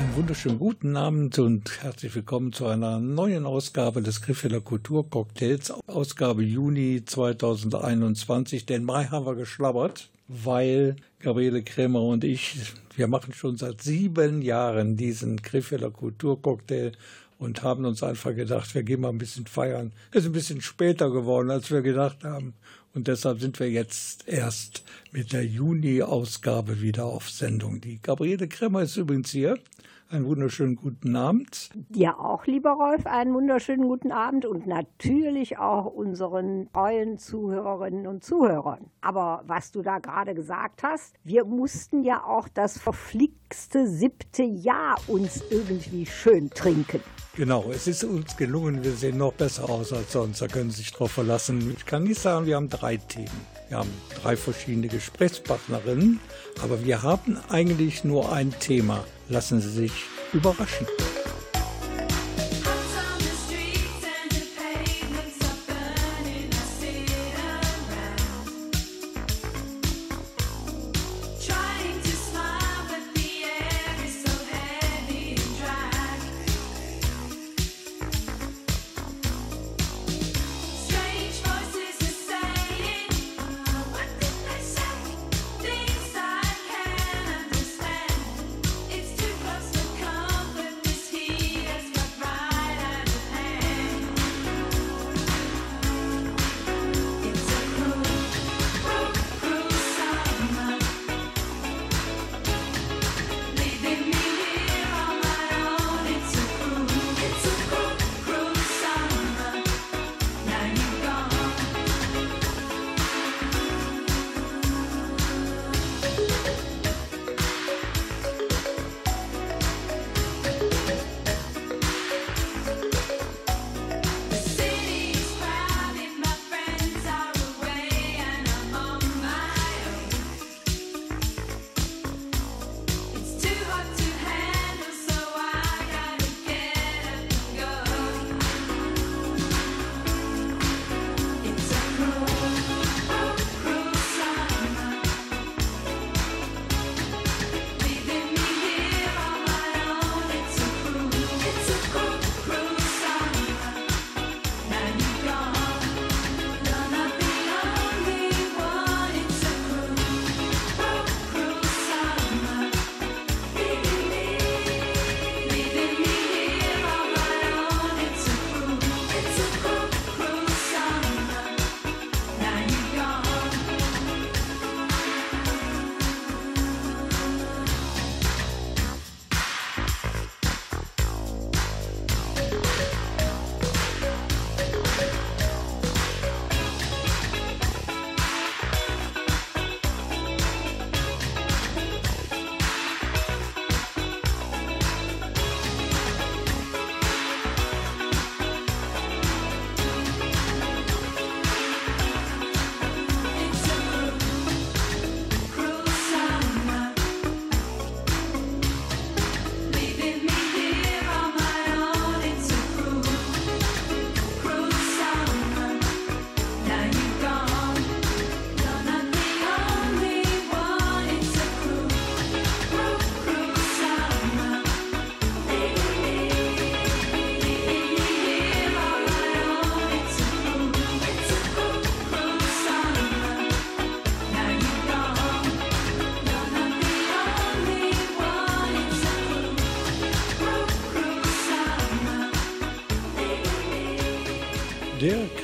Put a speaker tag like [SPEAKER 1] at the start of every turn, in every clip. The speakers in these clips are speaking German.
[SPEAKER 1] Einen wunderschönen guten Abend und herzlich willkommen zu einer neuen Ausgabe des Griffeler Kulturcocktails, Ausgabe Juni 2021. Den Mai haben wir geschlabbert, weil Gabriele Krämer und ich, wir machen schon seit sieben Jahren diesen Griffeler Kulturcocktail und haben uns einfach gedacht, wir gehen mal ein bisschen feiern. Es ist ein bisschen später geworden, als wir gedacht haben. Und deshalb sind wir jetzt erst mit der Juni-Ausgabe wieder auf Sendung. Die Gabriele Krämer ist übrigens hier. Einen wunderschönen guten Abend.
[SPEAKER 2] Dir auch, lieber Rolf, einen wunderschönen guten Abend und natürlich auch unseren treuen Zuhörerinnen und Zuhörern. Aber was du da gerade gesagt hast, wir mussten ja auch das verflixte siebte Jahr uns irgendwie schön trinken.
[SPEAKER 1] Genau, es ist uns gelungen. Wir sehen noch besser aus als sonst. Da können Sie sich drauf verlassen. Ich kann nicht sagen, wir haben drei Themen. Wir haben drei verschiedene Gesprächspartnerinnen, aber wir haben eigentlich nur ein Thema. Lassen Sie sich überraschen.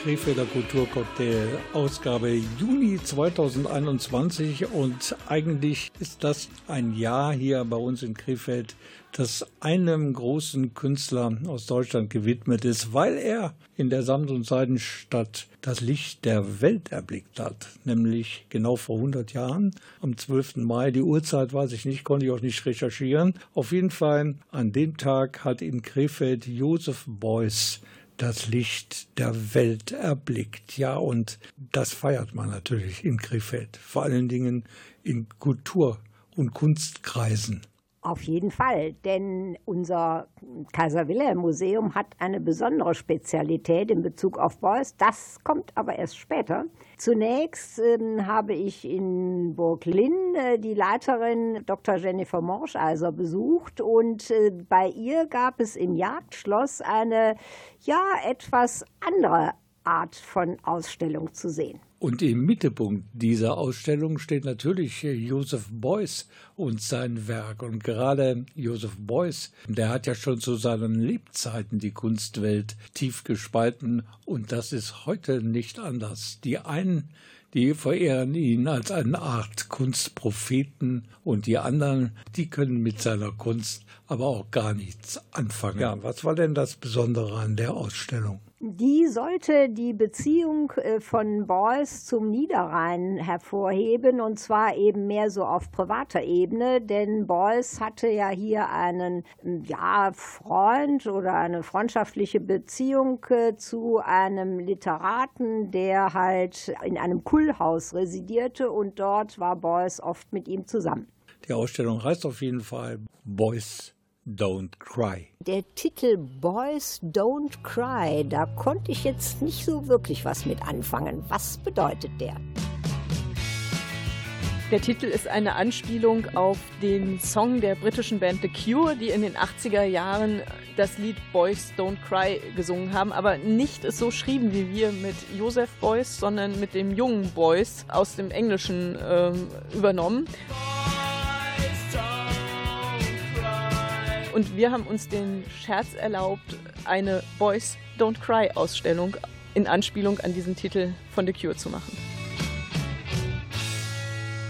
[SPEAKER 1] Krefelder Kulturcocktail Ausgabe Juni 2021 und eigentlich ist das ein Jahr hier bei uns in Krefeld, das einem großen Künstler aus Deutschland gewidmet ist, weil er in der Samt- und Seidenstadt das Licht der Welt erblickt hat, nämlich genau vor 100 Jahren, am 12. Mai. Die Uhrzeit weiß ich nicht, konnte ich auch nicht recherchieren. Auf jeden Fall an dem Tag hat in Krefeld Josef Beuys das Licht der Welt erblickt. Ja, und das feiert man natürlich in Krefeld, vor allen Dingen in Kultur- und Kunstkreisen.
[SPEAKER 2] Auf jeden Fall, denn unser Kaiser Wilhelm Museum hat eine besondere Spezialität in Bezug auf Beuys. Das kommt aber erst später. Zunächst äh, habe ich in Burg Linn äh, die Leiterin Dr. Jennifer Morscheiser besucht und äh, bei ihr gab es im Jagdschloss eine ja etwas andere Art von Ausstellung zu sehen.
[SPEAKER 1] Und im Mittelpunkt dieser Ausstellung steht natürlich Joseph Beuys und sein Werk. Und gerade Joseph Beuys, der hat ja schon zu seinen Lebzeiten die Kunstwelt tief gespalten. Und das ist heute nicht anders. Die einen, die verehren ihn als eine Art Kunstpropheten und die anderen, die können mit seiner Kunst aber auch gar nichts anfangen. Ja, was war denn das Besondere an der Ausstellung?
[SPEAKER 2] Die sollte die Beziehung äh, von Beuys zum Niederrhein hervorheben und zwar eben mehr so auf privater Ebene, denn Beuys hatte ja hier einen ja, Freund oder eine freundschaftliche Beziehung äh, zu einem Literaten, der halt in einem Kullhaus residierte und dort war Beuys oft mit ihm zusammen.
[SPEAKER 1] Die Ausstellung heißt auf jeden Fall Beuys Don't Cry.
[SPEAKER 2] Der Titel Boys Don't Cry, da konnte ich jetzt nicht so wirklich was mit anfangen. Was bedeutet der?
[SPEAKER 3] Der Titel ist eine Anspielung auf den Song der britischen Band The Cure, die in den 80er Jahren das Lied Boys Don't Cry gesungen haben, aber nicht es so schrieben wie wir mit Joseph Boys, sondern mit dem jungen Boys aus dem Englischen ähm, übernommen. Und wir haben uns den Scherz erlaubt, eine Boys Don't Cry Ausstellung in Anspielung an diesen Titel von The Cure zu machen.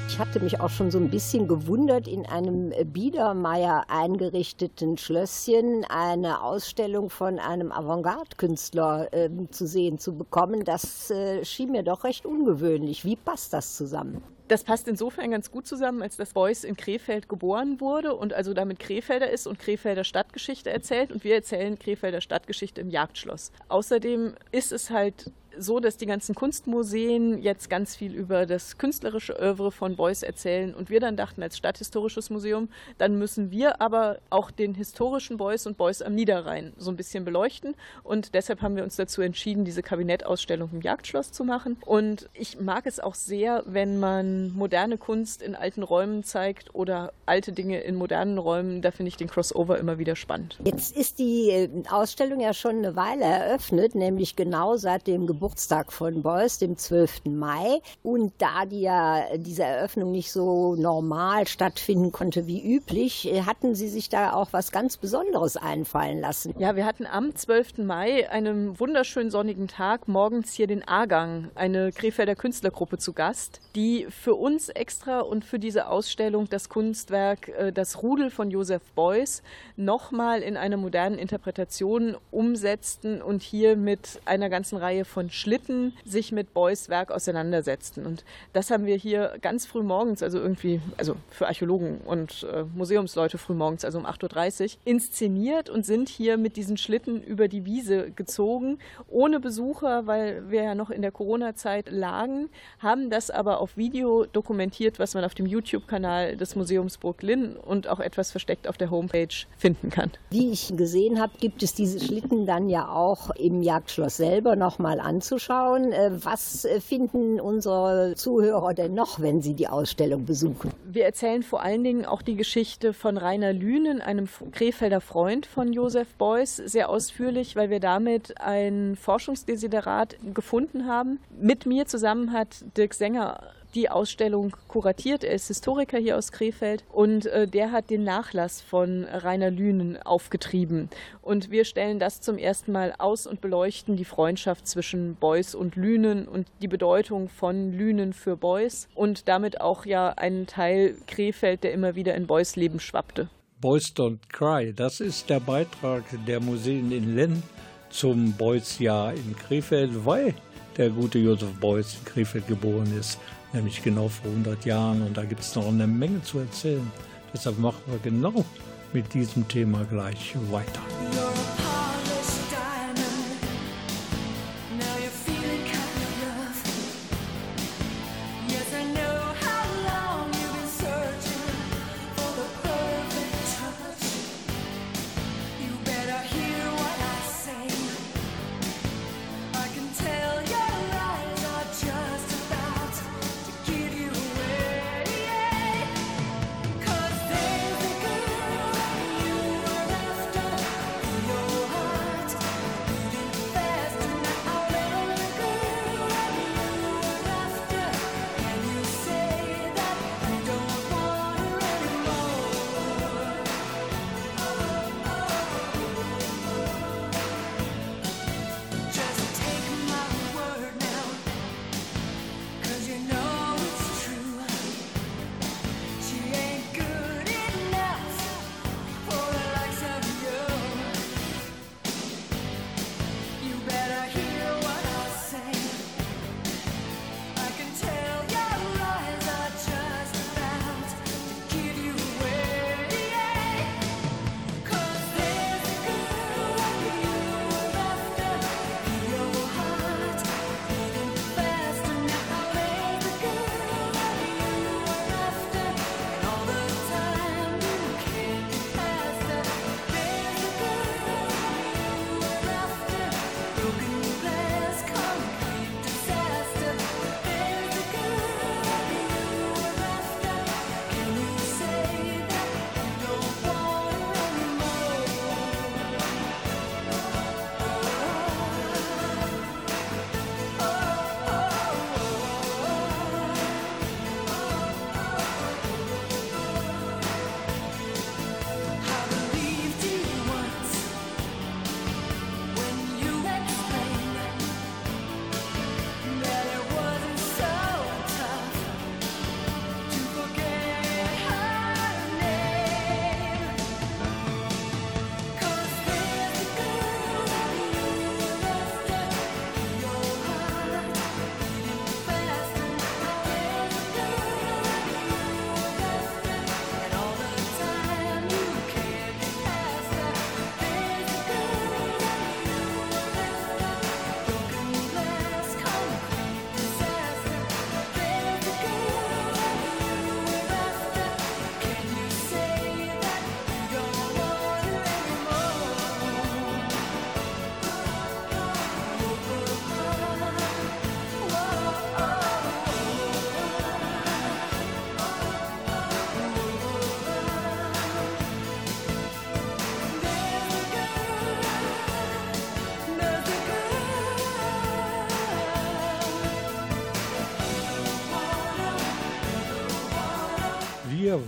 [SPEAKER 2] Ich hatte mich auch schon so ein bisschen gewundert, in einem Biedermeier eingerichteten Schlösschen eine Ausstellung von einem Avantgarde-Künstler äh, zu sehen zu bekommen. Das äh, schien mir doch recht ungewöhnlich. Wie passt das zusammen?
[SPEAKER 3] Das passt insofern ganz gut zusammen, als dass Beuys in Krefeld geboren wurde und also damit Krefelder ist und Krefelder Stadtgeschichte erzählt und wir erzählen Krefelder Stadtgeschichte im Jagdschloss. Außerdem ist es halt so, dass die ganzen Kunstmuseen jetzt ganz viel über das künstlerische Oeuvre von Beuys erzählen und wir dann dachten, als Stadthistorisches Museum, dann müssen wir aber auch den historischen Beuys und Beuys am Niederrhein so ein bisschen beleuchten. Und deshalb haben wir uns dazu entschieden, diese Kabinettausstellung im Jagdschloss zu machen. Und ich mag es auch sehr, wenn man moderne Kunst in alten Räumen zeigt oder alte Dinge in modernen Räumen, da finde ich den Crossover immer wieder spannend.
[SPEAKER 2] Jetzt ist die äh, Ausstellung ja schon eine Weile eröffnet, nämlich genau seit dem Geburt Geburtstag von Beuys, dem 12. Mai. Und da die ja diese Eröffnung nicht so normal stattfinden konnte wie üblich, äh, hatten Sie sich da auch was ganz Besonderes einfallen lassen.
[SPEAKER 3] Ja, wir hatten am 12. Mai, einem wunderschönen sonnigen Tag, morgens hier den A-Gang, eine Krefelder Künstlergruppe zu Gast, die für uns extra und für diese Ausstellung das Kunstwerk äh, Das Rudel von Joseph Beuys nochmal in einer modernen Interpretation umsetzten und hier mit einer ganzen Reihe von Schlitten sich mit Beuys Werk auseinandersetzten. Und das haben wir hier ganz früh morgens, also irgendwie, also für Archäologen und äh, Museumsleute früh morgens, also um 8.30 Uhr, inszeniert und sind hier mit diesen Schlitten über die Wiese gezogen, ohne Besucher, weil wir ja noch in der Corona-Zeit lagen, haben das aber auf Video dokumentiert, was man auf dem YouTube-Kanal des Museums Burg und auch etwas versteckt auf der Homepage finden kann.
[SPEAKER 2] Wie ich gesehen habe, gibt es diese Schlitten dann ja auch im Jagdschloss selber nochmal an anzuschauen. Äh, was äh, finden unsere Zuhörer denn noch, wenn sie die Ausstellung besuchen?
[SPEAKER 3] Wir erzählen vor allen Dingen auch die Geschichte von Rainer Lünen, einem Krefelder Freund von Josef Beuys, sehr ausführlich, weil wir damit ein Forschungsdesiderat gefunden haben. Mit mir zusammen hat Dirk Sänger die Ausstellung kuratiert. Er ist Historiker hier aus Krefeld und äh, der hat den Nachlass von Rainer Lünen aufgetrieben. Und wir stellen das zum ersten Mal aus und beleuchten die Freundschaft zwischen Beuys und Lünen und die Bedeutung von Lünen für Beuys und damit auch ja einen Teil Krefeld, der immer wieder in Beuys Leben schwappte.
[SPEAKER 1] Boys Don't Cry, das ist der Beitrag der Museen in Lenn zum Beuys-Jahr in Krefeld, weil der gute Josef Beuys in Krefeld geboren ist, nämlich genau vor 100 Jahren. Und da gibt es noch eine Menge zu erzählen. Deshalb machen wir genau mit diesem Thema gleich weiter.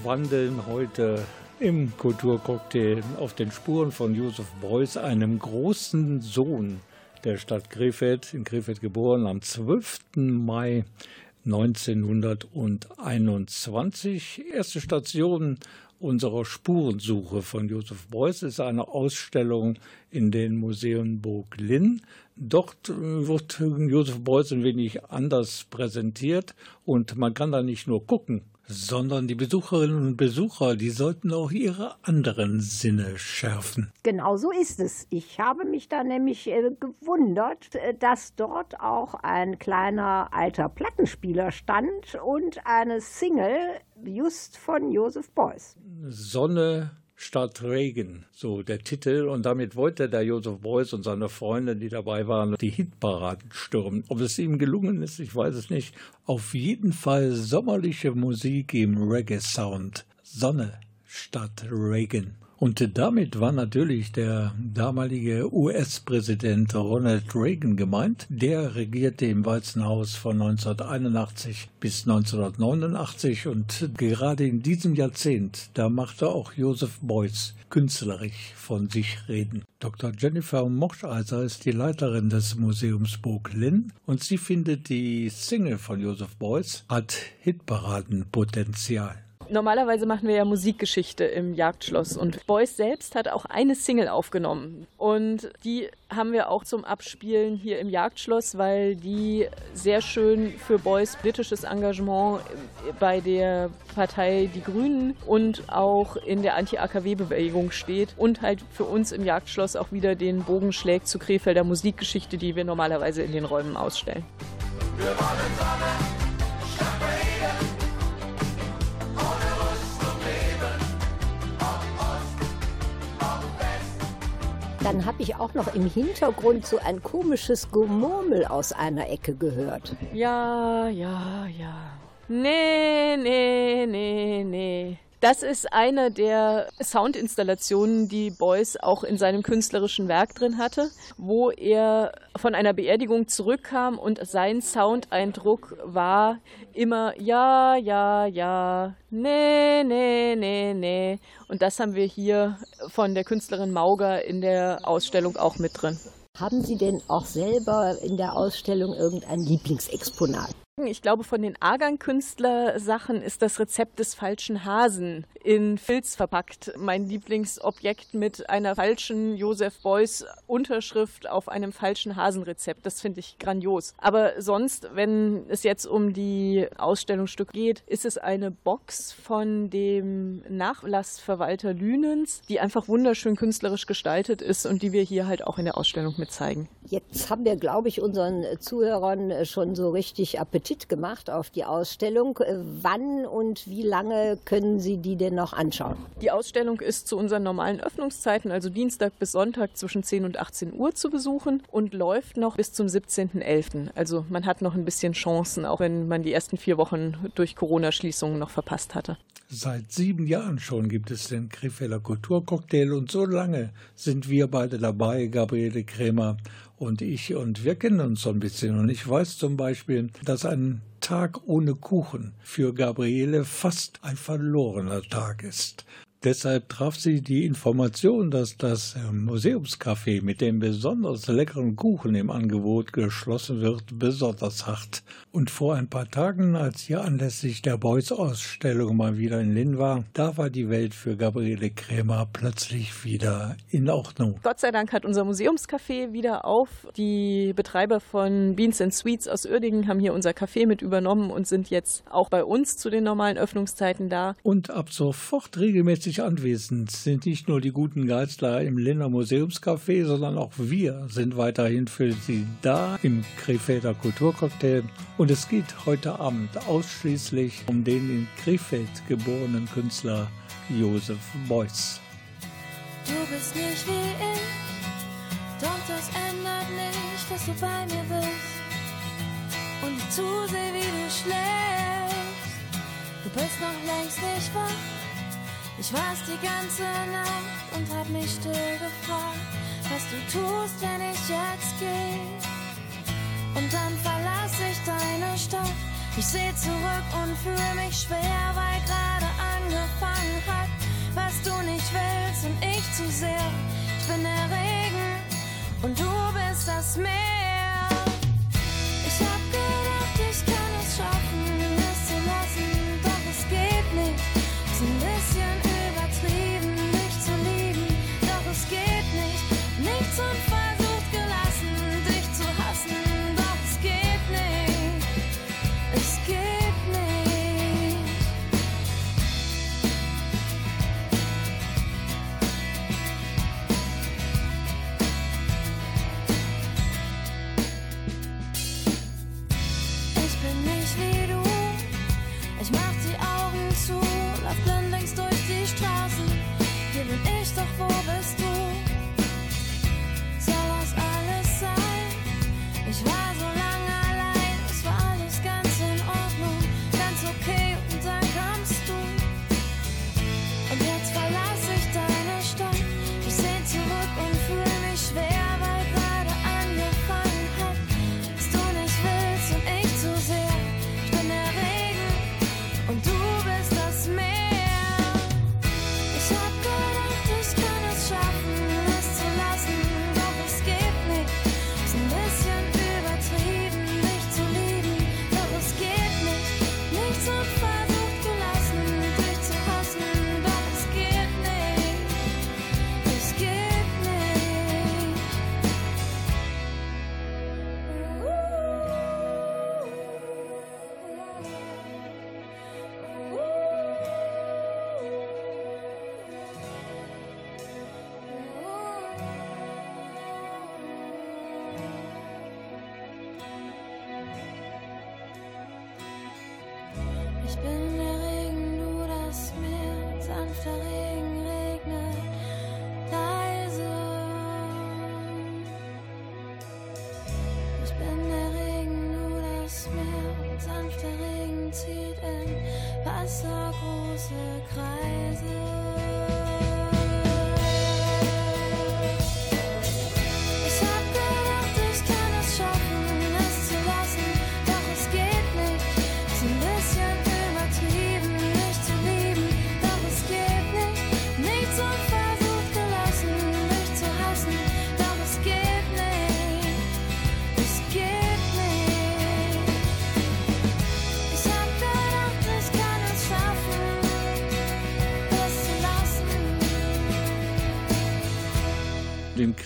[SPEAKER 1] Wandeln heute im Kulturcocktail auf den Spuren von Josef Beuys, einem großen Sohn der Stadt Krefeld, in Krefeld geboren am 12. Mai 1921. Erste Station unserer Spurensuche von Josef Beuys ist eine Ausstellung in den Museum Burg Linn. Dort wird Josef Beuys ein wenig anders präsentiert und man kann da nicht nur gucken, sondern die Besucherinnen und Besucher, die sollten auch ihre anderen Sinne schärfen.
[SPEAKER 2] Genau so ist es. Ich habe mich da nämlich äh, gewundert, äh, dass dort auch ein kleiner alter Plattenspieler stand und eine Single just von Josef Beuys.
[SPEAKER 1] Sonne, statt Regen, so der Titel. Und damit wollte der Josef Beuys und seine Freunde, die dabei waren, die Hitparaden stürmen. Ob es ihm gelungen ist, ich weiß es nicht. Auf jeden Fall sommerliche Musik im Reggae-Sound. Sonne statt Regen. Und damit war natürlich der damalige US-Präsident Ronald Reagan gemeint. Der regierte im Weißen Haus von 1981 bis 1989 und gerade in diesem Jahrzehnt, da machte auch Joseph Beuys künstlerisch von sich reden. Dr. Jennifer Moscheiser ist die Leiterin des Museums Burg Linn und sie findet, die Single von Joseph Beuys hat Hitparadenpotenzial.
[SPEAKER 3] Normalerweise machen wir ja Musikgeschichte im Jagdschloss und Beuys selbst hat auch eine Single aufgenommen und die haben wir auch zum Abspielen hier im Jagdschloss, weil die sehr schön für Beuys politisches Engagement bei der Partei Die Grünen und auch in der Anti-AKW-Bewegung steht und halt für uns im Jagdschloss auch wieder den Bogen schlägt zu Krefelder Musikgeschichte, die wir normalerweise in den Räumen ausstellen. Wir wollen Sonne.
[SPEAKER 2] Dann habe ich auch noch im Hintergrund so ein komisches Gemurmel aus einer Ecke gehört.
[SPEAKER 3] Ja, ja, ja. Nee, nee, nee, nee. Das ist eine der Soundinstallationen, die Beuys auch in seinem künstlerischen Werk drin hatte, wo er von einer Beerdigung zurückkam und sein Soundeindruck war immer ja, ja, ja, nee, nee, nee, nee. Und das haben wir hier von der Künstlerin Mauger in der Ausstellung auch mit drin.
[SPEAKER 2] Haben Sie denn auch selber in der Ausstellung irgendein Lieblingsexponat?
[SPEAKER 3] Ich glaube, von den Argan-Künstler-Sachen ist das Rezept des falschen Hasen in Filz verpackt. Mein Lieblingsobjekt mit einer falschen Joseph Beuys Unterschrift auf einem falschen Hasenrezept. Das finde ich grandios. Aber sonst, wenn es jetzt um die Ausstellungsstücke geht, ist es eine Box von dem Nachlassverwalter Lünens, die einfach wunderschön künstlerisch gestaltet ist und die wir hier halt auch in der Ausstellung mit zeigen.
[SPEAKER 2] Jetzt haben wir, glaube ich, unseren Zuhörern schon so richtig Appetit Appetit gemacht auf die Ausstellung. Äh, wann und wie lange können Sie die denn noch anschauen?
[SPEAKER 3] Die Ausstellung ist zu unseren normalen Öffnungszeiten, also Dienstag bis Sonntag zwischen 10 und 18 Uhr zu besuchen und läuft noch bis zum 17.11. Also man hat noch ein bisschen Chancen, auch wenn man die ersten vier Wochen durch Corona-Schließungen noch verpasst hatte.
[SPEAKER 1] Seit sieben Jahren schon gibt es den Krefelder Kulturcocktail und so lange sind wir beide dabei, Gabriele Krämer und ich und wir kennen uns so ein bisschen. Und ich weiß zum Beispiel, dass ein Tag ohne Kuchen für Gabriele fast ein verlorener Tag ist. Deshalb traf sie die Information, dass das Museumscafé mit dem besonders leckeren Kuchen im Angebot geschlossen wird, besonders hart. Und vor ein paar Tagen, als hier anlässlich der Beuys-Ausstellung mal wieder in Linn war, da war die Welt für Gabriele Krämer plötzlich wieder in Ordnung.
[SPEAKER 3] Gott sei Dank hat unser Museumscafé wieder auf. Die Betreiber von Beans and Sweets aus Uerdingen haben hier unser Café mit übernommen und sind jetzt auch bei uns zu den normalen Öffnungszeiten da.
[SPEAKER 1] Und ab sofort regelmäßig herzlich anwesend sind nicht nur die guten Geistler im Linner Museumscafé, sondern auch wir sind weiterhin für Sie da im Krefelder Kulturcocktail. Und es geht heute Abend ausschließlich um den in Krefeld geborenen Künstler Josef Beuys.
[SPEAKER 4] Du bist nicht wie ich, doch das ändert nicht, dass du bei mir bist. Und ich zusehe, wie du schläfst. Du bist noch längst nicht wach ich war's die ganze Nacht und hab mich still gefragt, was du tust, wenn ich jetzt geh. Und dann verlass ich deine Stadt. Ich seh zurück und fühl mich schwer, weil gerade angefangen hat, was du nicht willst und ich zu sehr. Ich bin der Regen und du bist das Meer. Ich hab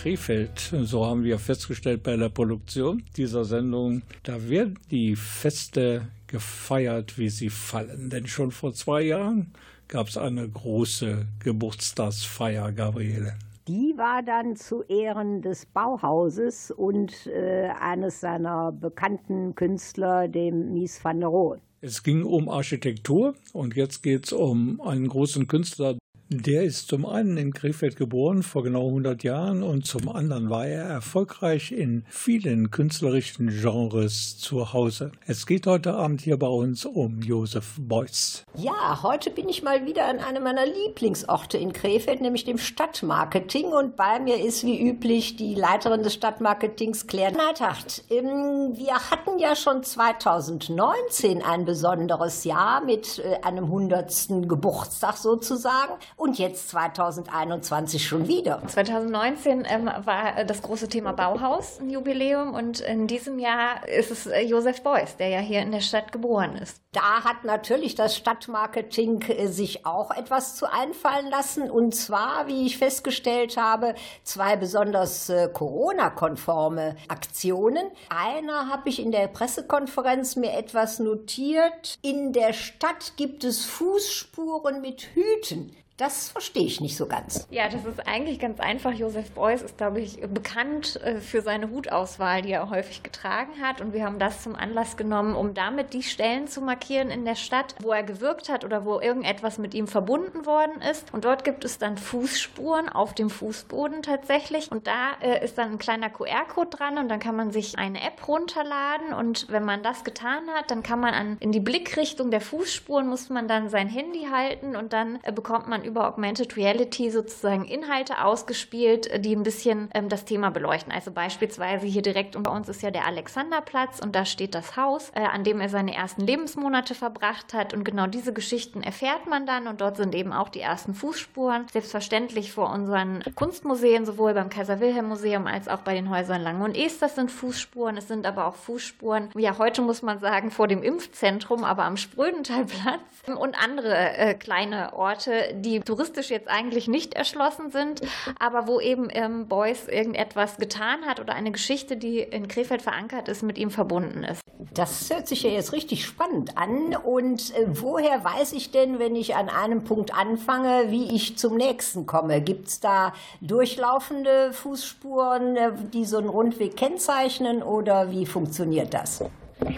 [SPEAKER 1] Krefeld. So haben wir festgestellt bei der Produktion dieser Sendung. Da werden die Feste gefeiert, wie sie fallen. Denn schon vor zwei Jahren gab es eine große Geburtstagsfeier, Gabriele.
[SPEAKER 2] Die war dann zu Ehren des Bauhauses und äh, eines seiner bekannten Künstler, dem Mies van der Rohe.
[SPEAKER 1] Es ging um Architektur und jetzt geht es um einen großen Künstler, der ist zum einen in Krefeld geboren, vor genau 100 Jahren, und zum anderen war er erfolgreich in vielen künstlerischen Genres zu Hause. Es geht heute Abend hier bei uns um Josef Beuys.
[SPEAKER 2] Ja, heute bin ich mal wieder an einem meiner Lieblingsorte in Krefeld, nämlich dem Stadtmarketing. Und bei mir ist wie üblich die Leiterin des Stadtmarketings, Claire Neithacht. Ähm, wir hatten ja schon 2019 ein besonderes Jahr mit äh, einem 100. Geburtstag sozusagen und jetzt 2021 schon wieder.
[SPEAKER 5] 2019 ähm, war das große Thema Bauhaus ein Jubiläum und in diesem Jahr ist es äh, Josef Beuys, der ja hier in der Stadt geboren ist.
[SPEAKER 2] Da hat natürlich das Stadtmarketing äh, sich auch etwas zu einfallen lassen und zwar, wie ich festgestellt habe, zwei besonders äh, Corona-konforme Aktionen. Einer habe ich in der Pressekonferenz mir etwas notiert. In der Stadt gibt es Fußspuren mit Hüten. Das verstehe ich nicht so ganz.
[SPEAKER 5] Ja, das ist eigentlich ganz einfach. Josef Beuys ist, glaube ich, bekannt äh, für seine Hutauswahl, die er häufig getragen hat. Und wir haben das zum Anlass genommen, um damit die Stellen zu markieren in der Stadt, wo er gewirkt hat oder wo irgendetwas mit ihm verbunden worden ist. Und dort gibt es dann Fußspuren auf dem Fußboden tatsächlich. Und da äh, ist dann ein kleiner QR-Code dran und dann kann man sich eine App runterladen. Und wenn man das getan hat, dann kann man an, in die Blickrichtung der Fußspuren muss man dann sein Handy halten und dann äh, bekommt man über Augmented Reality sozusagen Inhalte ausgespielt, die ein bisschen ähm, das Thema beleuchten. Also beispielsweise hier direkt unter uns ist ja der Alexanderplatz und da steht das Haus, äh, an dem er seine ersten Lebensmonate verbracht hat. Und genau diese Geschichten erfährt man dann und dort sind eben auch die ersten Fußspuren. Selbstverständlich vor unseren Kunstmuseen, sowohl beim Kaiser Wilhelm Museum als auch bei den Häusern Lange und Esters sind Fußspuren. Es sind aber auch Fußspuren, ja heute muss man sagen, vor dem Impfzentrum, aber am Sprödentalplatz und andere äh, kleine Orte, die touristisch jetzt eigentlich nicht erschlossen sind, aber wo eben ähm, Beuys irgendetwas getan hat oder eine Geschichte, die in Krefeld verankert ist, mit ihm verbunden ist.
[SPEAKER 2] Das hört sich ja jetzt richtig spannend an. Und äh, woher weiß ich denn, wenn ich an einem Punkt anfange, wie ich zum nächsten komme? Gibt es da durchlaufende Fußspuren, äh, die so einen Rundweg kennzeichnen oder wie funktioniert das?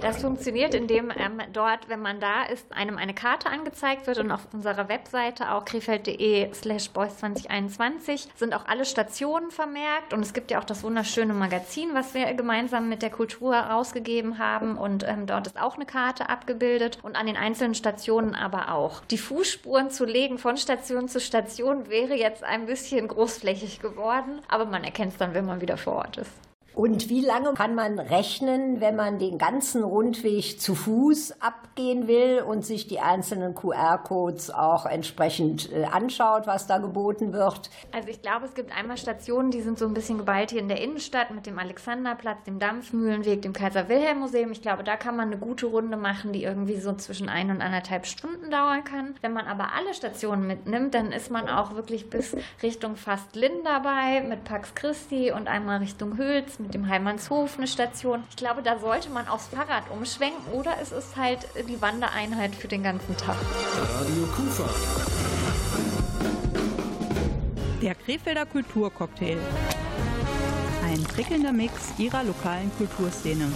[SPEAKER 5] Das funktioniert, indem ähm, dort, wenn man da ist, einem eine Karte angezeigt wird und auf unserer Webseite auch krefeld.de slash boys 2021 sind auch alle Stationen vermerkt und es gibt ja auch das wunderschöne Magazin, was wir gemeinsam mit der Kultur rausgegeben haben und ähm, dort ist auch eine Karte abgebildet und an den einzelnen Stationen aber auch. Die Fußspuren zu legen von Station zu Station wäre jetzt ein bisschen großflächig geworden, aber man erkennt es dann, wenn man wieder vor Ort ist.
[SPEAKER 2] Und wie lange kann man rechnen, wenn man den ganzen Rundweg zu Fuß abgehen will und sich die einzelnen QR-Codes auch entsprechend äh, anschaut, was da geboten wird?
[SPEAKER 5] Also ich glaube, es gibt einmal Stationen, die sind so ein bisschen geballt hier in der Innenstadt mit dem Alexanderplatz, dem Dampfmühlenweg, dem Kaiser-Wilhelm-Museum. Ich glaube, da kann man eine gute Runde machen, die irgendwie so zwischen ein und anderthalb Stunden dauern kann. Wenn man aber alle Stationen mitnimmt, dann ist man auch wirklich bis Richtung fast Linn dabei mit Pax Christi und einmal Richtung Hülz mit dem Heimanshof eine Station. Ich glaube, da sollte man aufs Fahrrad umschwenken oder es ist halt die Wandereinheit für den ganzen Tag.
[SPEAKER 6] Radio Kufa.
[SPEAKER 7] Der Krefelder Kulturcocktail. Ein prickelnder Mix ihrer lokalen Kulturszene.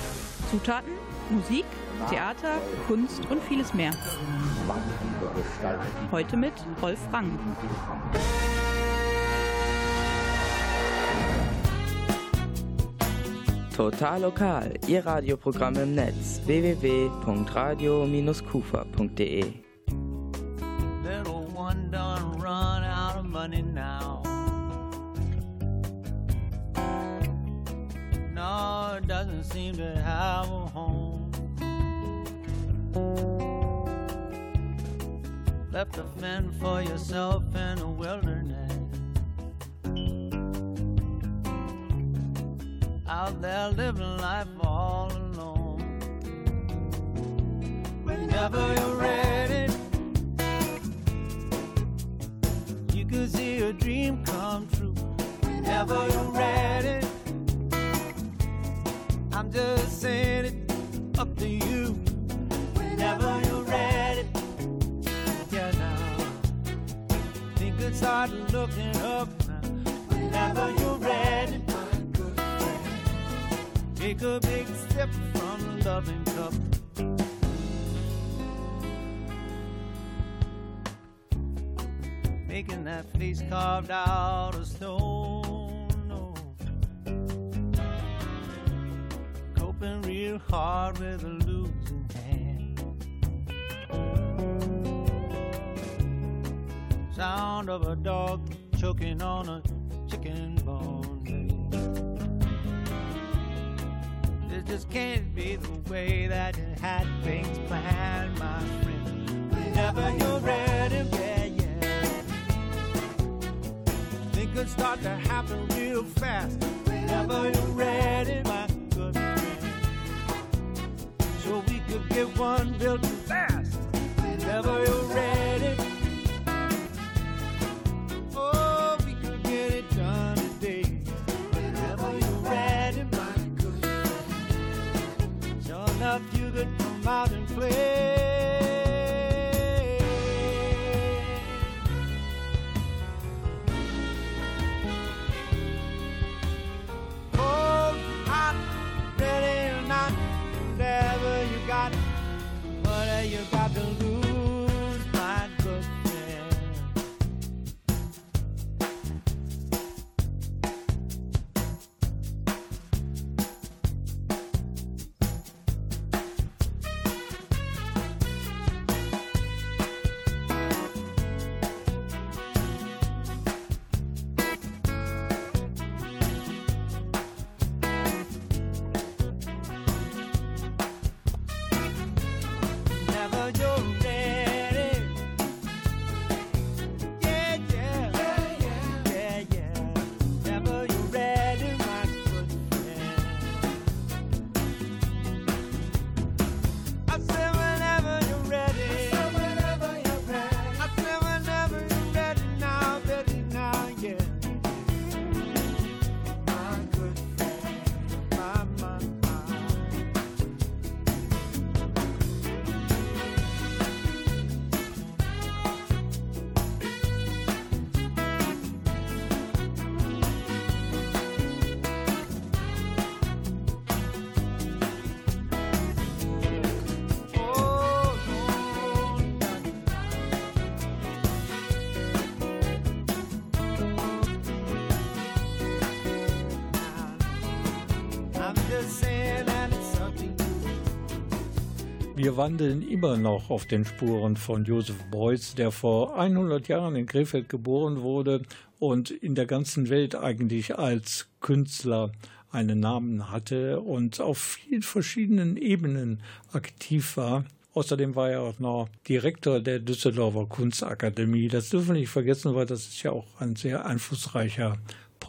[SPEAKER 7] Zutaten, Musik, Theater, Kunst und vieles mehr. Heute mit Rolf Rang.
[SPEAKER 8] Total lokal, Ihr Radioprogramm im Netz www.radio-kufa.de.
[SPEAKER 9] Little one done run out of money now. No, doesn't seem to have a home. Left to fend for yourself in the wilderness. Out there living life all alone. Whenever you're ready, you could see a dream come true. Whenever you're ready, I'm just saying it up to you. Whenever you're ready, yeah now. Think it's start looking up now. Whenever you're ready. Take a big step from the loving cup. Making that face carved out of stone. No. Coping real hard with a losing hand. Sound of a dog choking on a chicken bone. Just can't be the way that you had things planned, my friend. Whenever you're ready, yeah, yeah. Things could start to happen real fast. Whenever you're ready, my good friend. So we could get one built to last. Whenever you're ready. Out and play.
[SPEAKER 1] Wandeln immer noch auf den Spuren von Joseph Beuys, der vor 100 Jahren in Krefeld geboren wurde und in der ganzen Welt eigentlich als Künstler einen Namen hatte und auf vielen verschiedenen Ebenen aktiv war. Außerdem war er auch noch Direktor der Düsseldorfer Kunstakademie. Das dürfen wir nicht vergessen, weil das ist ja auch ein sehr einflussreicher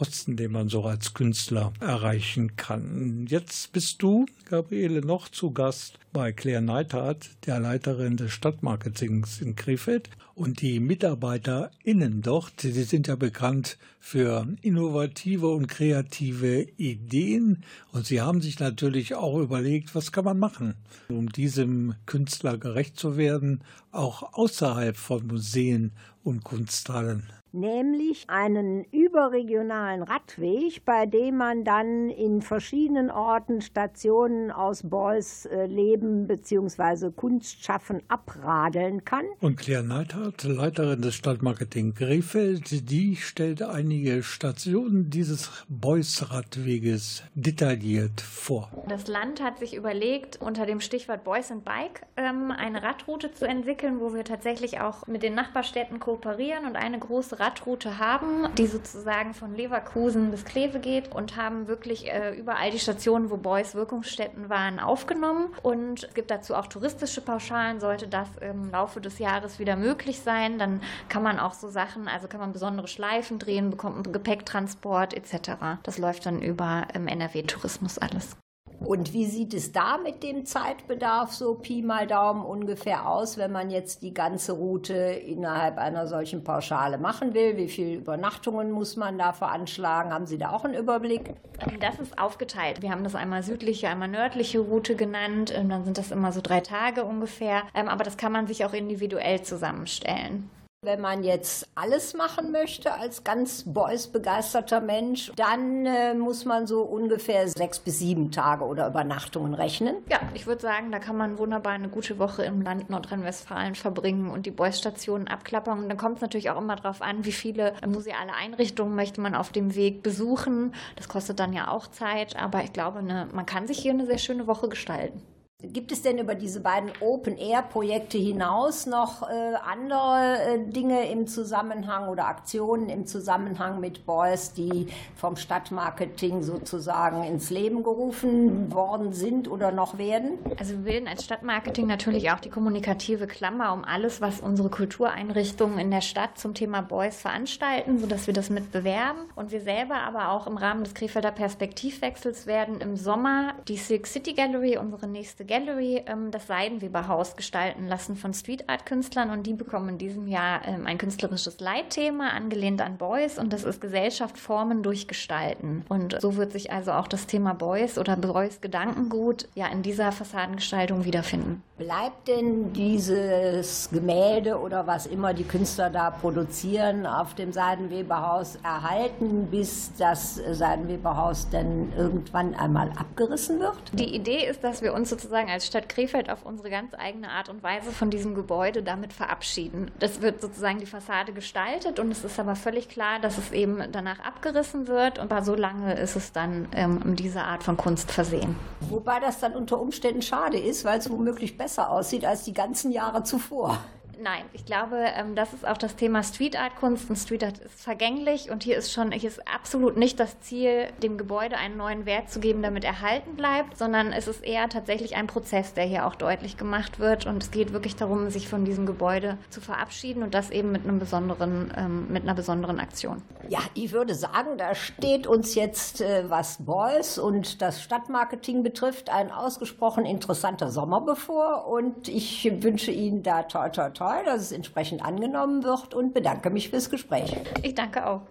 [SPEAKER 1] Posten, den man so als Künstler erreichen kann. Jetzt bist du, Gabriele, noch zu Gast bei Claire Neithardt, der Leiterin des Stadtmarketings in Krefeld. Und die MitarbeiterInnen dort, die sind ja bekannt für innovative und kreative Ideen. Und sie haben sich natürlich auch überlegt, was kann man machen, um diesem Künstler gerecht zu werden, auch außerhalb von Museen und Kunsthallen.
[SPEAKER 2] nämlich einen überregionalen Radweg, bei dem man dann in verschiedenen Orten Stationen aus Beuys äh, Leben bzw. Kunstschaffen abradeln kann.
[SPEAKER 1] Und Claire Neithardt, Leiterin des Stadtmarketing Krefeld, die stellt einige Stationen dieses Beuys Radweges detailliert vor.
[SPEAKER 5] Das Land hat sich überlegt, unter dem Stichwort Boys and Bike ähm, eine Radroute zu entwickeln, wo wir tatsächlich auch mit den Nachbarstädten kooperieren und eine große Radroute haben, die sozusagen von Leverkusen bis Kleve geht und haben wirklich äh, überall die Stationen, wo Boys Wirkungsstätten waren, aufgenommen. Und es gibt dazu auch touristische Pauschalen, sollte das im Laufe des Jahres wieder möglich sein. Dann kann man auch so Sachen, also kann man besondere Schleifen drehen, bekommt einen Gepäcktransport etc. Das läuft dann über ähm, NRW-Tourismus alles.
[SPEAKER 2] Und wie sieht es da mit dem Zeitbedarf so Pi mal Daumen ungefähr aus, wenn man jetzt die ganze Route innerhalb einer solchen Pauschale machen will? Wie viele Übernachtungen muss man da veranschlagen? Haben Sie da auch einen Überblick?
[SPEAKER 5] Das ist aufgeteilt. Wir haben das einmal südliche, einmal nördliche Route genannt. Und dann sind das immer so drei Tage ungefähr. Ähm, aber das kann man sich auch individuell zusammenstellen.
[SPEAKER 2] Wenn man jetzt alles machen möchte als ganz Boys-begeisterter Mensch, dann äh, muss man so ungefähr sechs bis sieben Tage oder Übernachtungen rechnen.
[SPEAKER 5] Ja, ich würde sagen, da kann man wunderbar eine gute Woche im Land Nordrhein-Westfalen verbringen und die Boys-Stationen abklappern. Und dann kommt es natürlich auch immer darauf an, wie viele museale Einrichtungen möchte man auf dem Weg besuchen. Das kostet dann ja auch Zeit, aber ich glaube, ne, man kann sich hier eine sehr schöne Woche gestalten.
[SPEAKER 2] Gibt es denn über diese beiden Open-Air-Projekte hinaus noch äh, andere äh, Dinge im Zusammenhang oder Aktionen im Zusammenhang mit Boys, die vom Stadtmarketing sozusagen ins Leben gerufen worden sind oder noch werden?
[SPEAKER 5] Also wir bilden als Stadtmarketing natürlich auch die kommunikative Klammer um alles, was unsere Kultureinrichtungen in der Stadt zum Thema Boys veranstalten, sodass wir das mit bewerben. Und wir selber aber auch im Rahmen des Krefelder Perspektivwechsels werden im Sommer die Silk City Gallery, unsere nächste Gallery ähm, das Seidenweberhaus gestalten lassen von Street Art Künstlern und die bekommen in diesem Jahr ähm, ein künstlerisches Leitthema angelehnt an Boys und das ist Gesellschaft formen durch Gestalten. Und so wird sich also auch das Thema Boys oder Boys Gedankengut ja in dieser Fassadengestaltung wiederfinden.
[SPEAKER 2] Bleibt denn dieses Gemälde oder was immer die Künstler da produzieren auf dem Seidenweberhaus erhalten, bis das Seidenweberhaus dann irgendwann einmal abgerissen wird?
[SPEAKER 5] Die Idee ist, dass wir uns sozusagen als Stadt Krefeld auf unsere ganz eigene Art und Weise von diesem Gebäude damit verabschieden. Das wird sozusagen die Fassade gestaltet und es ist aber völlig klar, dass es eben danach abgerissen wird und so lange ist es dann ähm, diese Art von Kunst versehen.
[SPEAKER 2] Wobei das dann unter Umständen schade ist, weil es womöglich besser aussieht als die ganzen Jahre zuvor.
[SPEAKER 5] Nein, ich glaube, ähm, das ist auch das Thema Street Art Kunst. Und Street Art ist vergänglich. Und hier ist schon, hier ist absolut nicht das Ziel, dem Gebäude einen neuen Wert zu geben, damit erhalten bleibt, sondern es ist eher tatsächlich ein Prozess, der hier auch deutlich gemacht wird. Und es geht wirklich darum, sich von diesem Gebäude zu verabschieden und das eben mit einem besonderen, ähm, mit einer besonderen Aktion.
[SPEAKER 2] Ja, ich würde sagen, da steht uns jetzt, äh, was Boys und das Stadtmarketing betrifft, ein ausgesprochen interessanter Sommer bevor. Und ich wünsche Ihnen da toi toi toi toll, dass es entsprechend angenommen wird und bedanke mich fürs Gespräch.
[SPEAKER 5] Ich danke auch.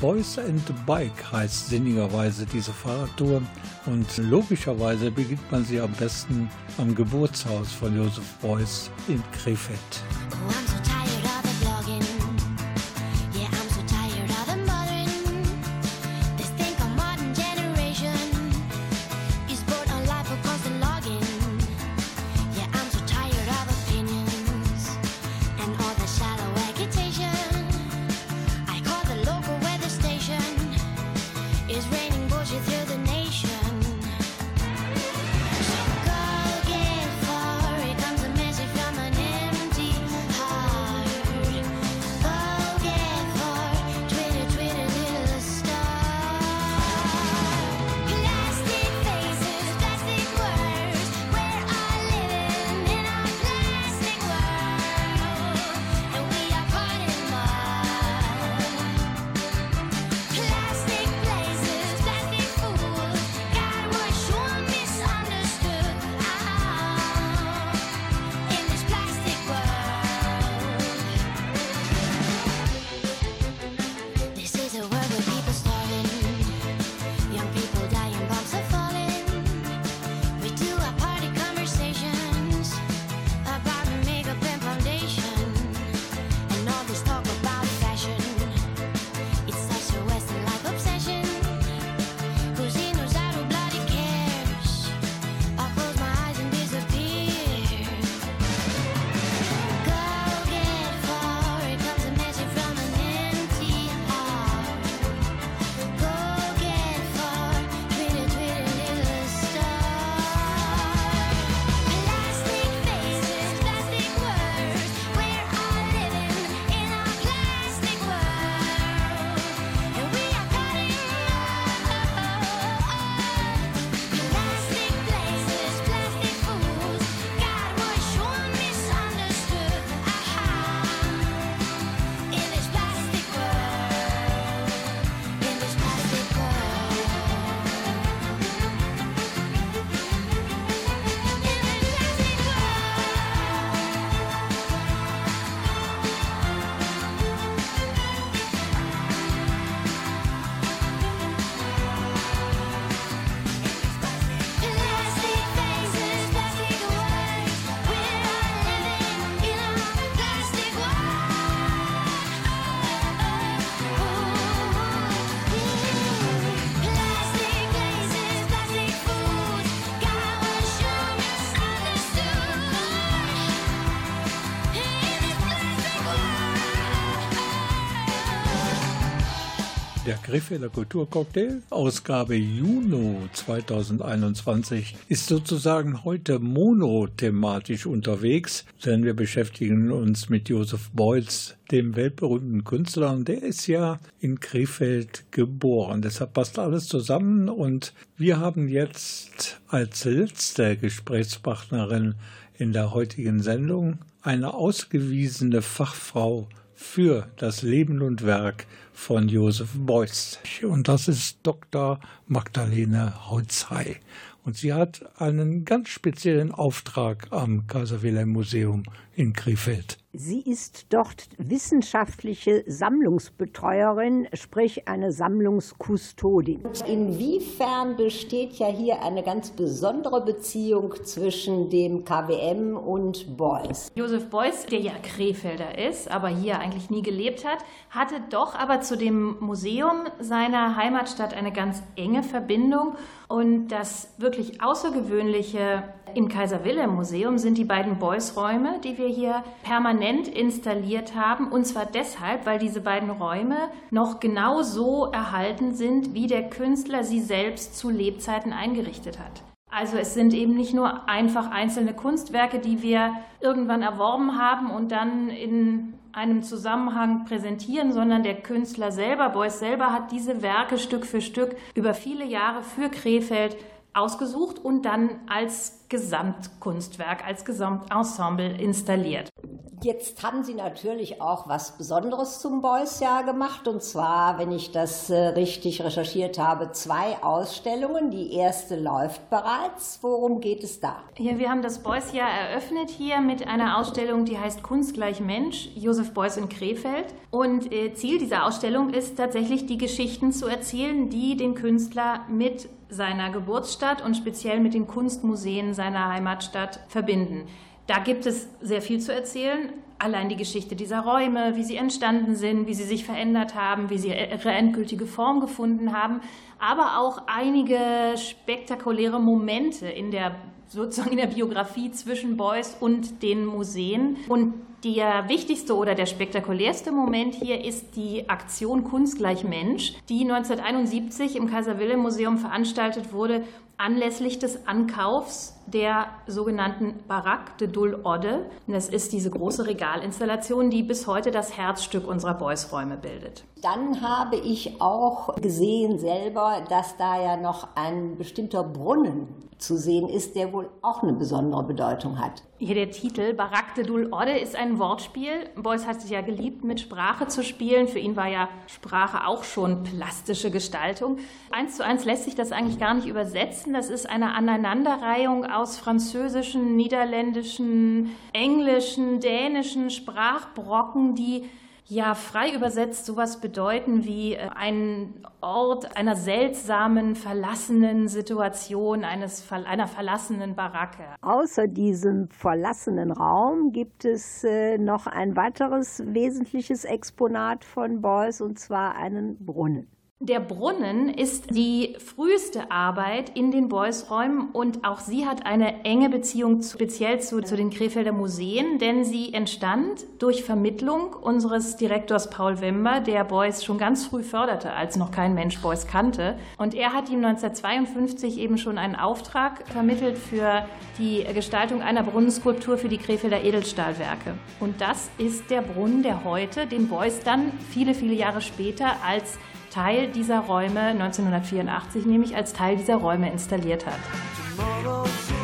[SPEAKER 1] Boys and Bike heißt sinnigerweise diese Fahrradtour und logischerweise beginnt man sie am besten am Geburtshaus von Josef Beuys in Krefeld. Der Krefelder Kulturcocktail, Ausgabe Juni 2021, ist sozusagen heute monothematisch unterwegs, denn wir beschäftigen uns mit Josef Beuys, dem weltberühmten Künstler. Und der ist ja in Krefeld geboren. Deshalb passt alles zusammen. Und wir haben jetzt als letzte Gesprächspartnerin in der heutigen Sendung eine ausgewiesene Fachfrau für das Leben und Werk von Josef Beuys. Und das ist Dr. Magdalene Holzhey. Und sie hat einen ganz speziellen Auftrag am Kaiser Wilhelm Museum in Krefeld.
[SPEAKER 10] Sie ist dort wissenschaftliche Sammlungsbetreuerin, sprich eine Sammlungskustodin.
[SPEAKER 2] Inwiefern besteht ja hier eine ganz besondere Beziehung zwischen dem KWM und Beuys?
[SPEAKER 11] Josef Beuys, der ja Krefelder ist, aber hier eigentlich nie gelebt hat, hatte doch aber zu dem Museum seiner Heimatstadt eine ganz enge Verbindung. Und das wirklich Außergewöhnliche im Kaiser Wilhelm Museum sind die beiden Beuys-Räume, die wir hier permanent installiert haben. Und zwar deshalb, weil diese beiden Räume noch genau so erhalten sind, wie der Künstler sie selbst zu Lebzeiten eingerichtet hat. Also es sind eben nicht nur einfach einzelne Kunstwerke, die wir irgendwann erworben haben und dann in einem Zusammenhang präsentieren, sondern der Künstler selber, Beuys selber, hat diese Werke Stück für Stück über viele Jahre für Krefeld ausgesucht und dann als Gesamtkunstwerk, als Gesamtensemble installiert.
[SPEAKER 2] Jetzt haben Sie natürlich auch was Besonderes zum Beuys-Jahr gemacht. Und zwar, wenn ich das äh, richtig recherchiert habe, zwei Ausstellungen. Die erste läuft bereits. Worum geht es da?
[SPEAKER 11] Ja, wir haben das Beuys-Jahr eröffnet hier mit einer Ausstellung, die heißt Kunst gleich Mensch, Josef Beuys in Krefeld. Und äh, Ziel dieser Ausstellung ist tatsächlich, die Geschichten zu erzählen, die den Künstler mit seiner Geburtsstadt und speziell mit den Kunstmuseen seiner Heimatstadt verbinden. Da gibt es sehr viel zu erzählen. Allein die Geschichte dieser Räume, wie sie entstanden sind, wie sie sich verändert haben, wie sie ihre endgültige Form gefunden haben, aber auch einige spektakuläre Momente in der sozusagen in der Biografie zwischen Beuys und den Museen. Und der wichtigste oder der spektakulärste Moment hier ist die Aktion Kunst gleich Mensch, die 1971 im Kaiser Wilhelm Museum veranstaltet wurde, anlässlich des Ankaufs der sogenannten Barak de Dul Odde. Das ist diese große Regalinstallation, die bis heute das Herzstück unserer Beuys-Räume bildet.
[SPEAKER 2] Dann habe ich auch gesehen selber, dass da ja noch ein bestimmter Brunnen zu sehen ist, der wohl auch eine besondere Bedeutung hat.
[SPEAKER 11] Hier der Titel Barak de Dul Odde ist ein Wortspiel. Beuys hat sich ja geliebt, mit Sprache zu spielen. Für ihn war ja Sprache auch schon plastische Gestaltung. Eins zu eins lässt sich das eigentlich gar nicht übersetzen. Das ist eine Aneinanderreihung aus französischen, niederländischen, englischen, dänischen Sprachbrocken, die ja frei übersetzt sowas bedeuten wie äh, ein Ort einer seltsamen, verlassenen Situation, eines, einer verlassenen Baracke.
[SPEAKER 10] Außer diesem verlassenen Raum gibt es äh, noch ein weiteres wesentliches Exponat von Beuys, und zwar einen Brunnen.
[SPEAKER 11] Der Brunnen ist die früheste Arbeit in den Beuys-Räumen und auch sie hat eine enge Beziehung speziell zu, zu den Krefelder Museen, denn sie entstand durch Vermittlung unseres Direktors Paul Wember, der Beuys schon ganz früh förderte, als noch kein Mensch Beuys kannte. Und er hat ihm 1952 eben schon einen Auftrag vermittelt für die Gestaltung einer Brunnenskulptur für die Krefelder Edelstahlwerke. Und das ist der Brunnen, der heute den Beuys dann viele, viele Jahre später als Teil dieser Räume 1984 nämlich als Teil dieser Räume installiert hat.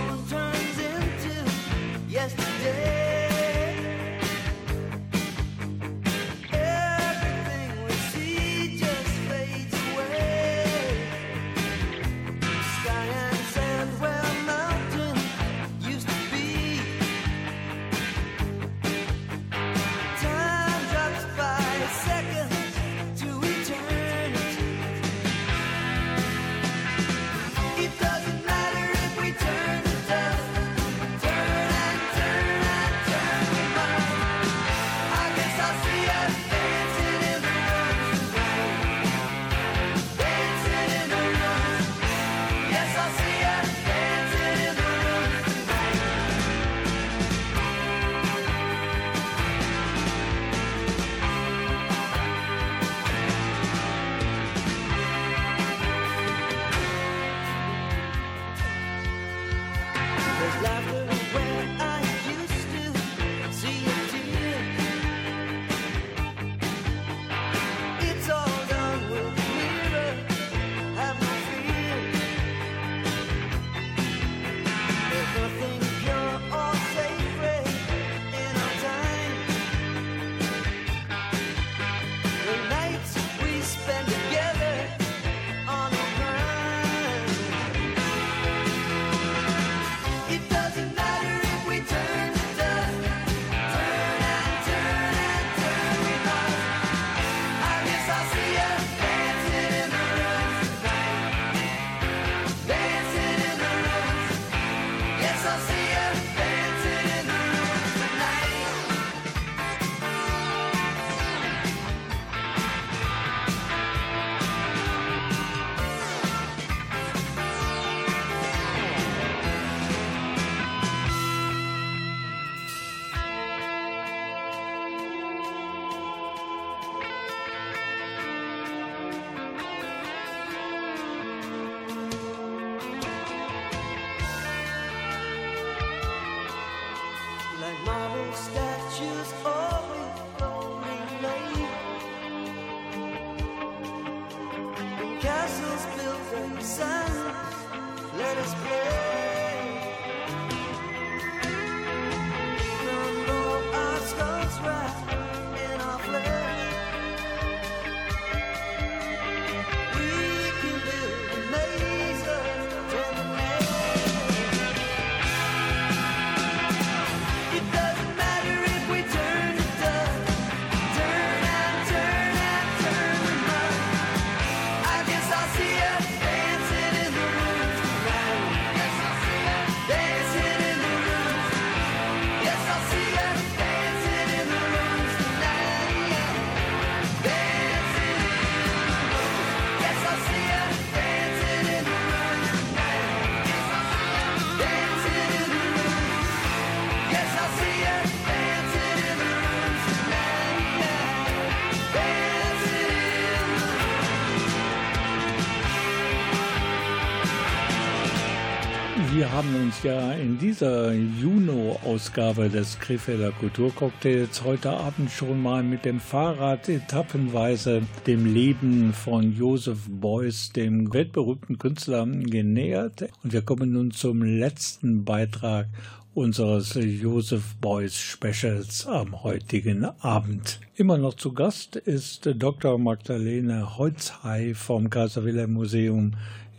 [SPEAKER 1] Wir haben uns ja in dieser Juno-Ausgabe des Krefelder Kulturcocktails heute Abend schon mal mit dem Fahrrad etappenweise dem Leben von Joseph Beuys, dem weltberühmten Künstler, genähert. Und wir kommen nun zum letzten Beitrag unseres Joseph Beuys Specials am heutigen Abend. Immer noch zu Gast ist Dr. Magdalene Holzhey vom Kaiser Wilhelm Museum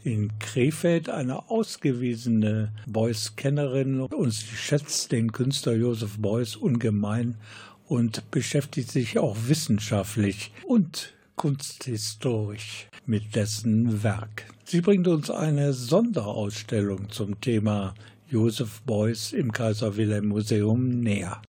[SPEAKER 1] in Krefeld, eine ausgewiesene Beuys-Kennerin und sie schätzt den Künstler Joseph Beuys ungemein und beschäftigt sich auch wissenschaftlich und kunsthistorisch mit dessen Werk. Sie bringt uns eine Sonderausstellung zum Thema Joseph Beuys im Kaiser Wilhelm Museum näher.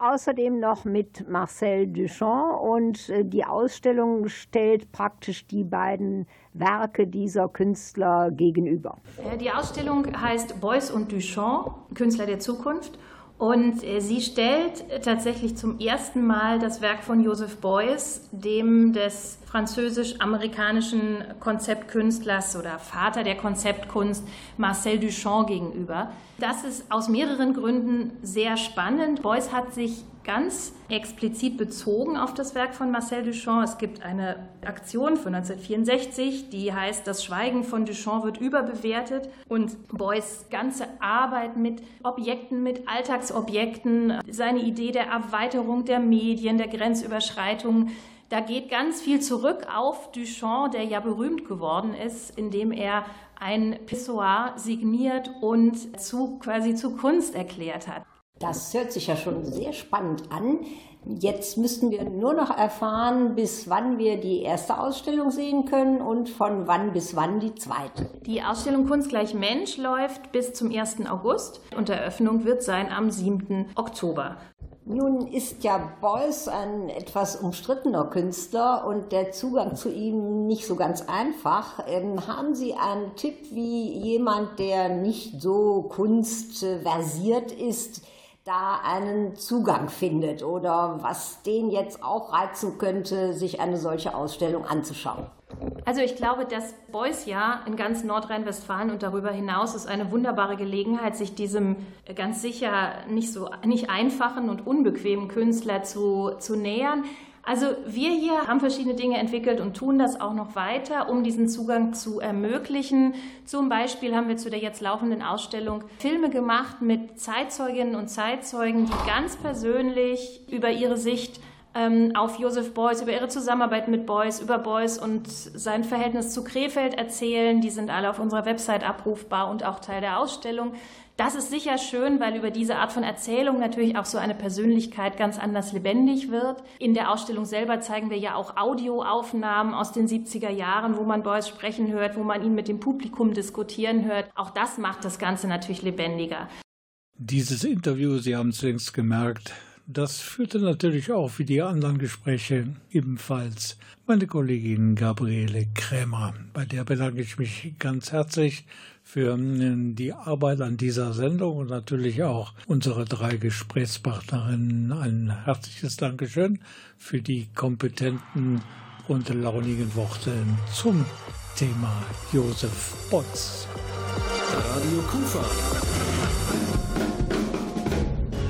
[SPEAKER 2] Außerdem noch mit Marcel Duchamp und äh, die Ausstellung stellt praktisch die beiden Werke dieser Künstler gegenüber.
[SPEAKER 11] Die Ausstellung heißt Beuys und Duchamp, Künstler der Zukunft. Und äh, sie stellt tatsächlich zum ersten Mal das Werk von Joseph Beuys, dem des französisch-amerikanischen Konzeptkünstlers oder Vater der Konzeptkunst Marcel Duchamp gegenüber. Das ist aus mehreren Gründen sehr spannend. Beuys hat sich ganz explizit bezogen auf das Werk von Marcel Duchamp. Es gibt eine Aktion von 1964, die heißt, das Schweigen von Duchamp wird überbewertet. Und Beuys ganze Arbeit mit Objekten, mit Alltagsobjekten, seine Idee der Erweiterung der Medien, der Grenzüberschreitung, da geht ganz viel zurück auf Duchamp, der ja berühmt geworden ist, indem er ein Pissoir signiert und zu, quasi zu Kunst erklärt hat.
[SPEAKER 12] Das hört sich ja schon sehr spannend an. Jetzt müssten wir nur noch erfahren, bis wann wir die erste Ausstellung sehen können und von wann bis wann die zweite.
[SPEAKER 11] Die Ausstellung Kunst gleich Mensch läuft bis zum 1. August und Eröffnung wird sein am 7. Oktober.
[SPEAKER 12] Nun ist ja Beuys ein etwas umstrittener Künstler und der Zugang zu ihm nicht so ganz einfach. Ähm, haben Sie einen Tipp, wie jemand, der nicht so kunstversiert ist, da einen Zugang findet oder was den jetzt auch reizen könnte, sich eine solche Ausstellung anzuschauen?
[SPEAKER 11] Also ich glaube, das Beuys Jahr in ganz Nordrhein-Westfalen und darüber hinaus ist eine wunderbare Gelegenheit, sich diesem ganz sicher nicht so nicht einfachen und unbequemen Künstler zu, zu nähern. Also wir hier haben verschiedene Dinge entwickelt und tun das auch noch weiter, um diesen Zugang zu ermöglichen. Zum Beispiel haben wir zu der jetzt laufenden Ausstellung Filme gemacht mit Zeitzeuginnen und Zeitzeugen, die ganz persönlich über ihre Sicht ähm, auf Joseph Beuys, über ihre Zusammenarbeit mit Beuys, über Beuys und sein Verhältnis zu Krefeld erzählen. Die sind alle auf unserer Website abrufbar und auch Teil der Ausstellung. Das ist sicher schön, weil über diese Art von Erzählung natürlich auch so eine Persönlichkeit ganz anders lebendig wird. In der Ausstellung selber zeigen wir ja auch Audioaufnahmen aus den 70er Jahren, wo man Beuys sprechen hört, wo man ihn mit dem Publikum diskutieren hört. Auch das macht das Ganze natürlich lebendiger.
[SPEAKER 1] Dieses Interview, Sie haben es längst gemerkt, das führte natürlich auch wie die anderen Gespräche ebenfalls meine Kollegin Gabriele Krämer. Bei der bedanke ich mich ganz herzlich für ähm, die Arbeit an dieser Sendung und natürlich auch unsere drei Gesprächspartnerinnen ein herzliches Dankeschön für die kompetenten und launigen Worte zum Thema Josef Botz.
[SPEAKER 6] Radio Kufa.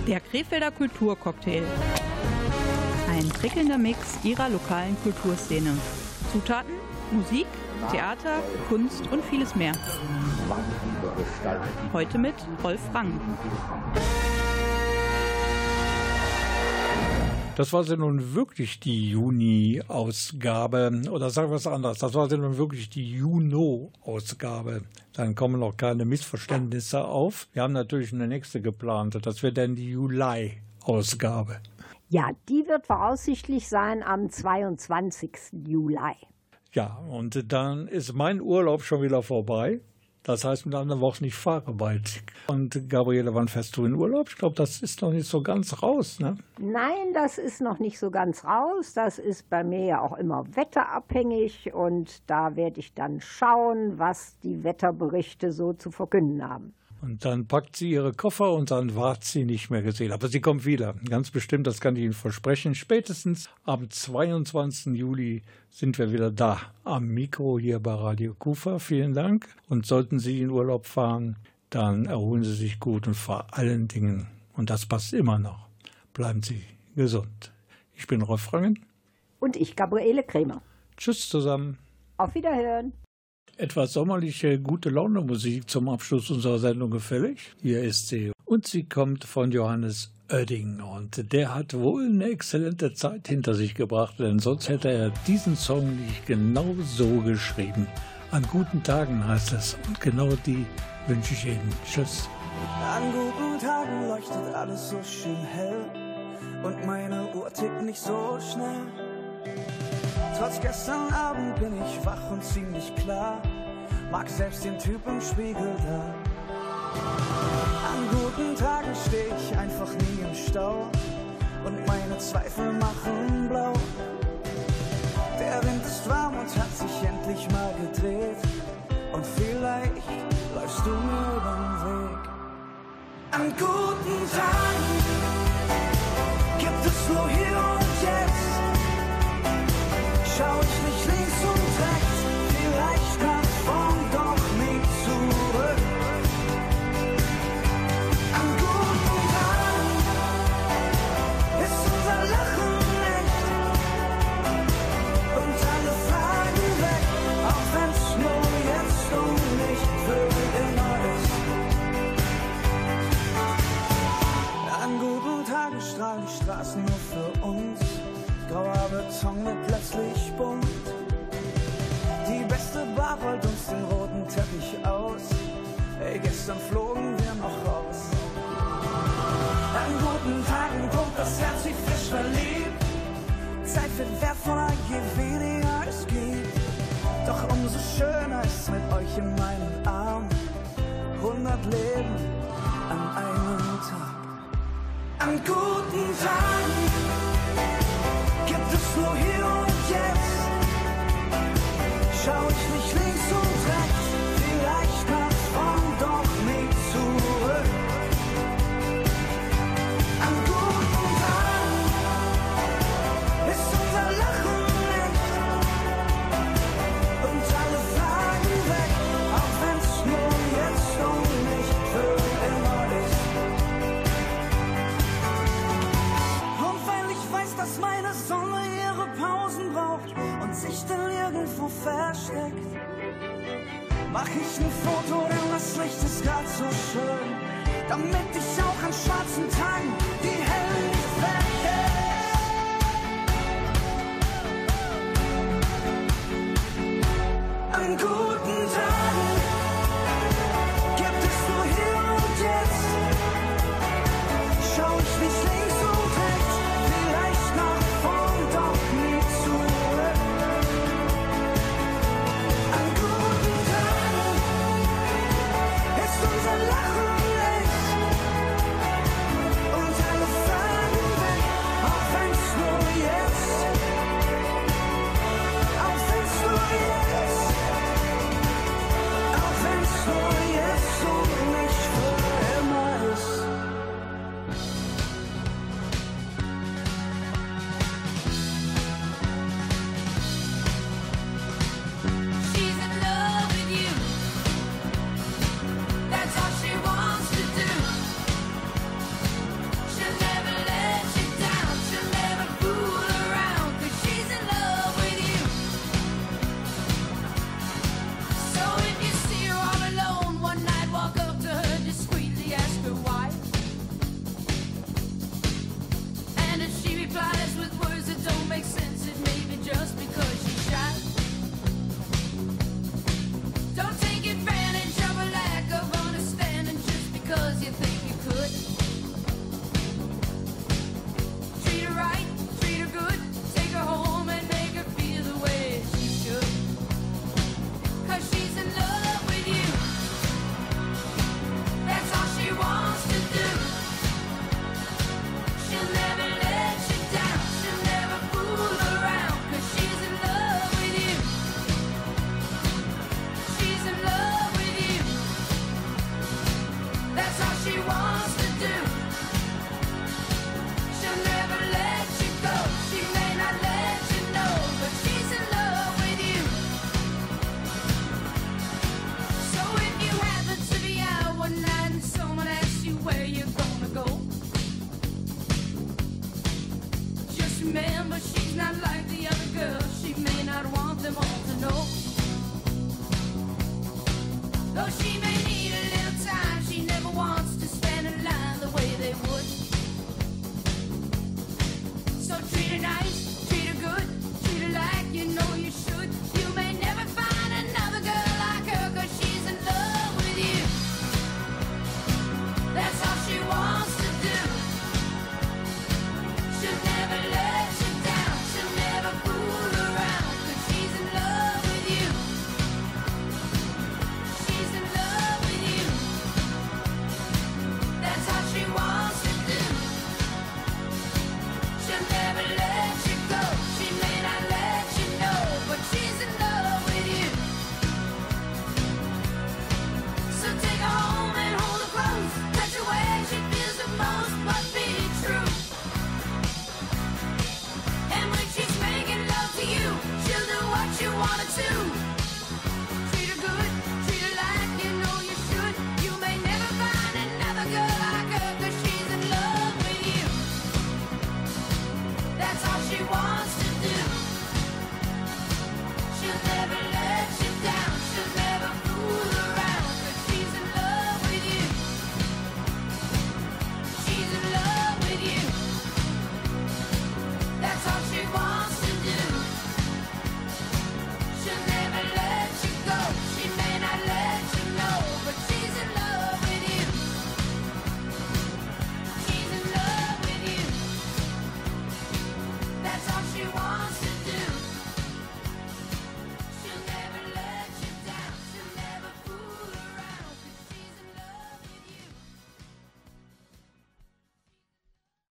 [SPEAKER 7] Der Krefelder Kulturcocktail. Ein prickelnder Mix ihrer lokalen Kulturszene. Zutaten, Musik, Theater, Kunst und vieles mehr. Heute mit Rolf Rang.
[SPEAKER 1] Das war sie nun wirklich die Juni-Ausgabe. Oder sagen wir es anders, das war sie nun wirklich die Juno-Ausgabe. Dann kommen noch keine Missverständnisse auf. Wir haben natürlich eine nächste geplant. Das wird dann die Juli-Ausgabe.
[SPEAKER 2] Ja, die wird voraussichtlich sein am 22. Juli.
[SPEAKER 1] Ja, und dann ist mein Urlaub schon wieder vorbei. Das heißt mit anderen Worten, ich fahre bald. Und Gabriele, wann fährst du in Urlaub? Ich glaube, das ist noch nicht so ganz raus, ne?
[SPEAKER 2] Nein, das ist noch nicht so ganz raus. Das ist bei mir ja auch immer wetterabhängig und da werde ich dann schauen, was die Wetterberichte so zu verkünden haben.
[SPEAKER 1] Und dann packt sie ihre Koffer und dann ward sie nicht mehr gesehen. Aber sie kommt wieder. Ganz bestimmt, das kann ich Ihnen versprechen. Spätestens am 22. Juli sind wir wieder da am Mikro hier bei Radio Kufa. Vielen Dank. Und sollten Sie in Urlaub fahren, dann erholen Sie sich gut und vor allen Dingen, und das passt immer noch, bleiben Sie gesund. Ich bin Rolf Rangen.
[SPEAKER 2] Und ich, Gabriele Krämer.
[SPEAKER 1] Tschüss zusammen.
[SPEAKER 2] Auf Wiederhören.
[SPEAKER 1] Etwas sommerliche, gute Laune Musik zum Abschluss unserer Sendung gefällig. Hier ist sie. Und sie kommt von Johannes Oerding. Und der hat wohl eine exzellente Zeit hinter sich gebracht, denn sonst hätte er diesen Song nicht genau so geschrieben. An guten Tagen heißt es. Und genau die wünsche ich Ihnen. Tschüss.
[SPEAKER 13] An guten Tagen leuchtet alles so schön hell. Und meine Uhr tickt nicht so schnell. Trotz gestern Abend bin ich wach und ziemlich klar. Mag selbst den Typ im Spiegel da. An guten Tagen steh ich einfach nie im Stau. Und meine Zweifel machen blau. Der Wind ist warm und hat sich endlich mal gedreht. Und vielleicht läufst du mir übern Weg. An guten Tagen gibt es nur hier schau ich nicht links und rechts, vielleicht nach vorn, doch nie zurück. An guten Tagen ist unser Lachen echt und alle Fragen weg, auch wenn's nur jetzt und nicht für immer ist. An guten Tagen strahlen die Straßen uns. Grauer Beton wird plötzlich bunt. Die beste Bar rollt uns den roten Teppich aus. Ey, gestern flogen wir noch raus. An guten Tagen pumpt das Herz wie frisch verliebt. Zeit wird wertvoller, je weniger es gibt. Doch umso schöner ist mit euch in meinen Armen. Hundert Leben an einem Tag. An guten Tagen gibt es und sich dann irgendwo versteckt, mach ich ein Foto, denn das Licht ist grad so schön, damit ich auch an schwarzen Tagen die